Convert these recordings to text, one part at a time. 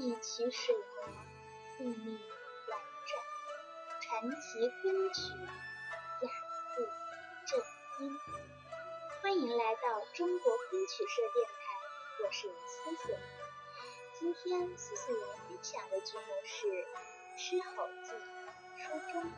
一曲水磨，细腻婉转，传奇昆曲，雅致正音。欢迎来到中国昆曲社电台，我是苏苏。今天苏苏为分享的剧目是《狮吼记》书中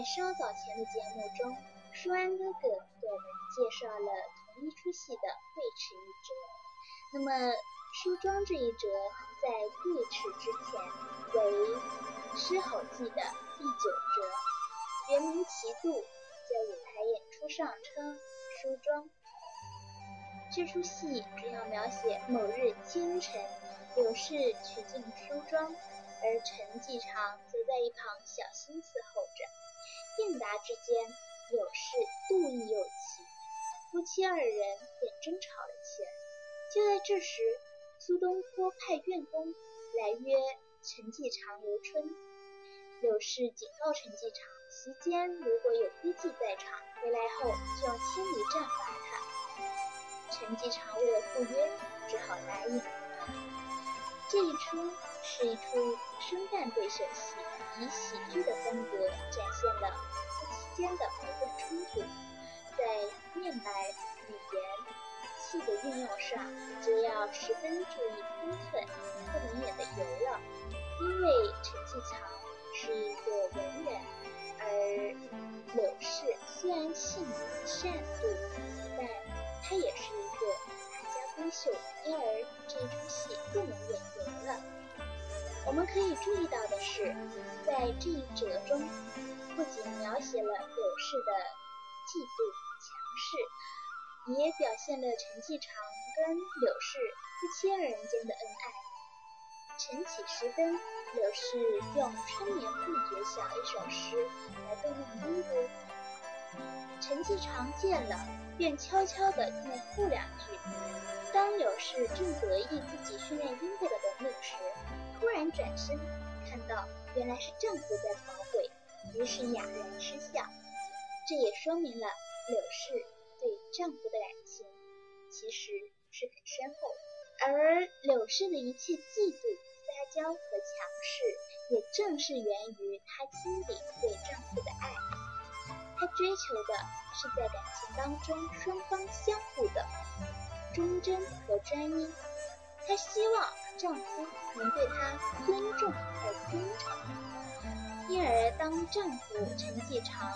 在稍早前的节目中，舒安哥哥给我们介绍了同一出戏的对翅一折。那么，梳妆这一折在对翅之前为《狮吼记》的第九折，原名齐度，在舞台演出上称梳妆。这出戏主要描写某日清晨，柳氏取镜梳妆，而陈继常则在一旁小心伺候着。应答之间，有事妒意又起，夫妻二人便争吵了起来。就在这时，苏东坡派院工来约陈继常游春。柳氏警告陈继常，席间如果有歌妓在场，回来后就要千里战罚他。陈继常为了赴约，只好答应。这一出是一出生旦对手戏。以喜剧的风格展现了夫妻间的矛盾冲突，在面白、语言、戏的运用上，就要十分注意分寸，不能演得油了。因为陈继常是一个文人，而柳氏虽然性善妒，但她也是一个大家闺秀，因而这出戏不能。我们可以注意到的是，在这一折中，不仅描写了柳氏的嫉妒强势，也表现了陈继常跟柳氏夫妻二人间的恩爱。晨起时分，柳氏用“春眠不觉晓”一首诗来逗弄鹦鹉，陈继常见了，便悄悄地念附两句。当柳氏正得意自己训练鹦鹉的本领时，突然转身，看到原来是丈夫在跑鬼，于是哑然失笑。这也说明了柳氏对丈夫的感情其实是很深厚。而柳氏的一切嫉妒、撒娇和强势，也正是源于她心底对丈夫的爱。她追求的是在感情当中双方相互的忠贞和专一。她希望丈夫能对她尊重和忠诚，因而当丈夫陈继常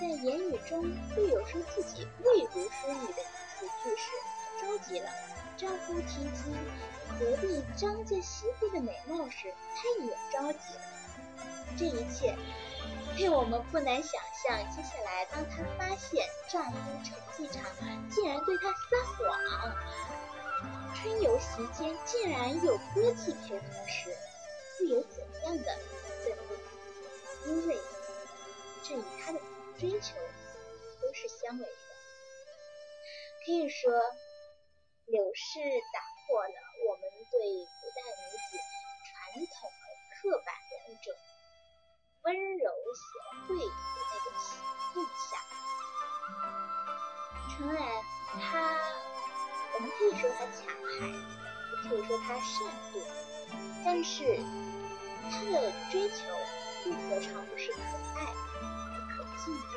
在言语中略有说自己未读书女的词句时，着急了；丈夫提及隔壁张家媳妇的美貌时，她也着急了。这一切，令我们不难想象，接下来当她发现丈夫陈继常竟然对她撒谎。春游席间竟然有歌妓陪同时，会有怎样的氛围？因为这与他的追求都是相违的。可以说，柳氏打破了我们对古代女子传统的刻板的那种温柔贤惠的那种印象。诚然，她。我们可以说他强悍，也可以说他善妒，但是他的追求又何尝不是可爱而可敬的？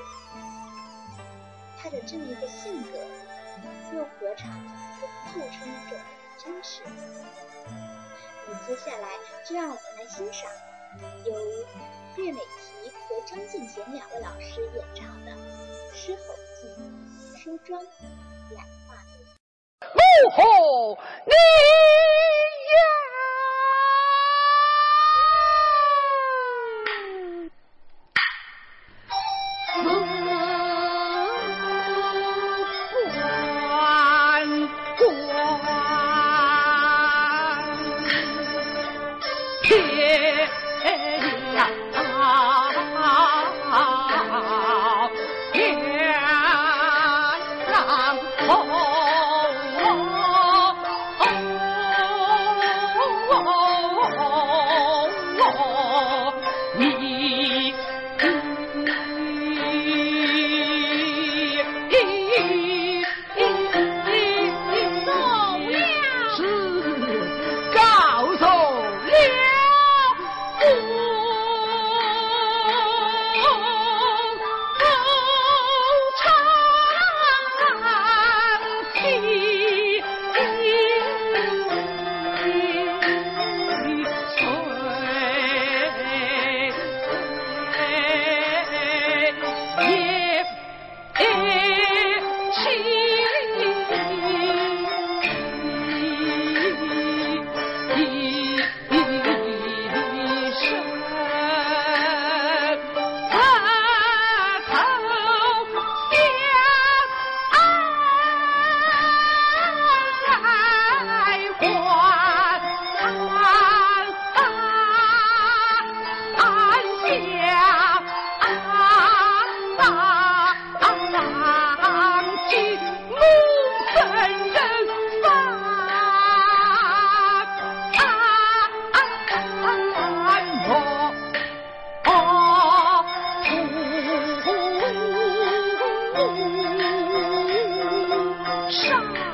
他的这么一个性格，又何尝不透出一种真实？那么接下来就让我们来欣赏由岳美缇和张敬娴两位老师演唱的《狮吼记·梳妆染画图》。怒吼你呀！天杀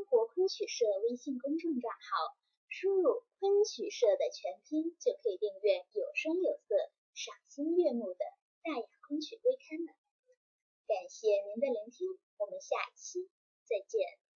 中国昆曲社微信公众账号，输入“昆曲社”的全拼，就可以订阅有声有色、赏心悦目的大雅昆曲微刊了。感谢您的聆听，我们下期再见。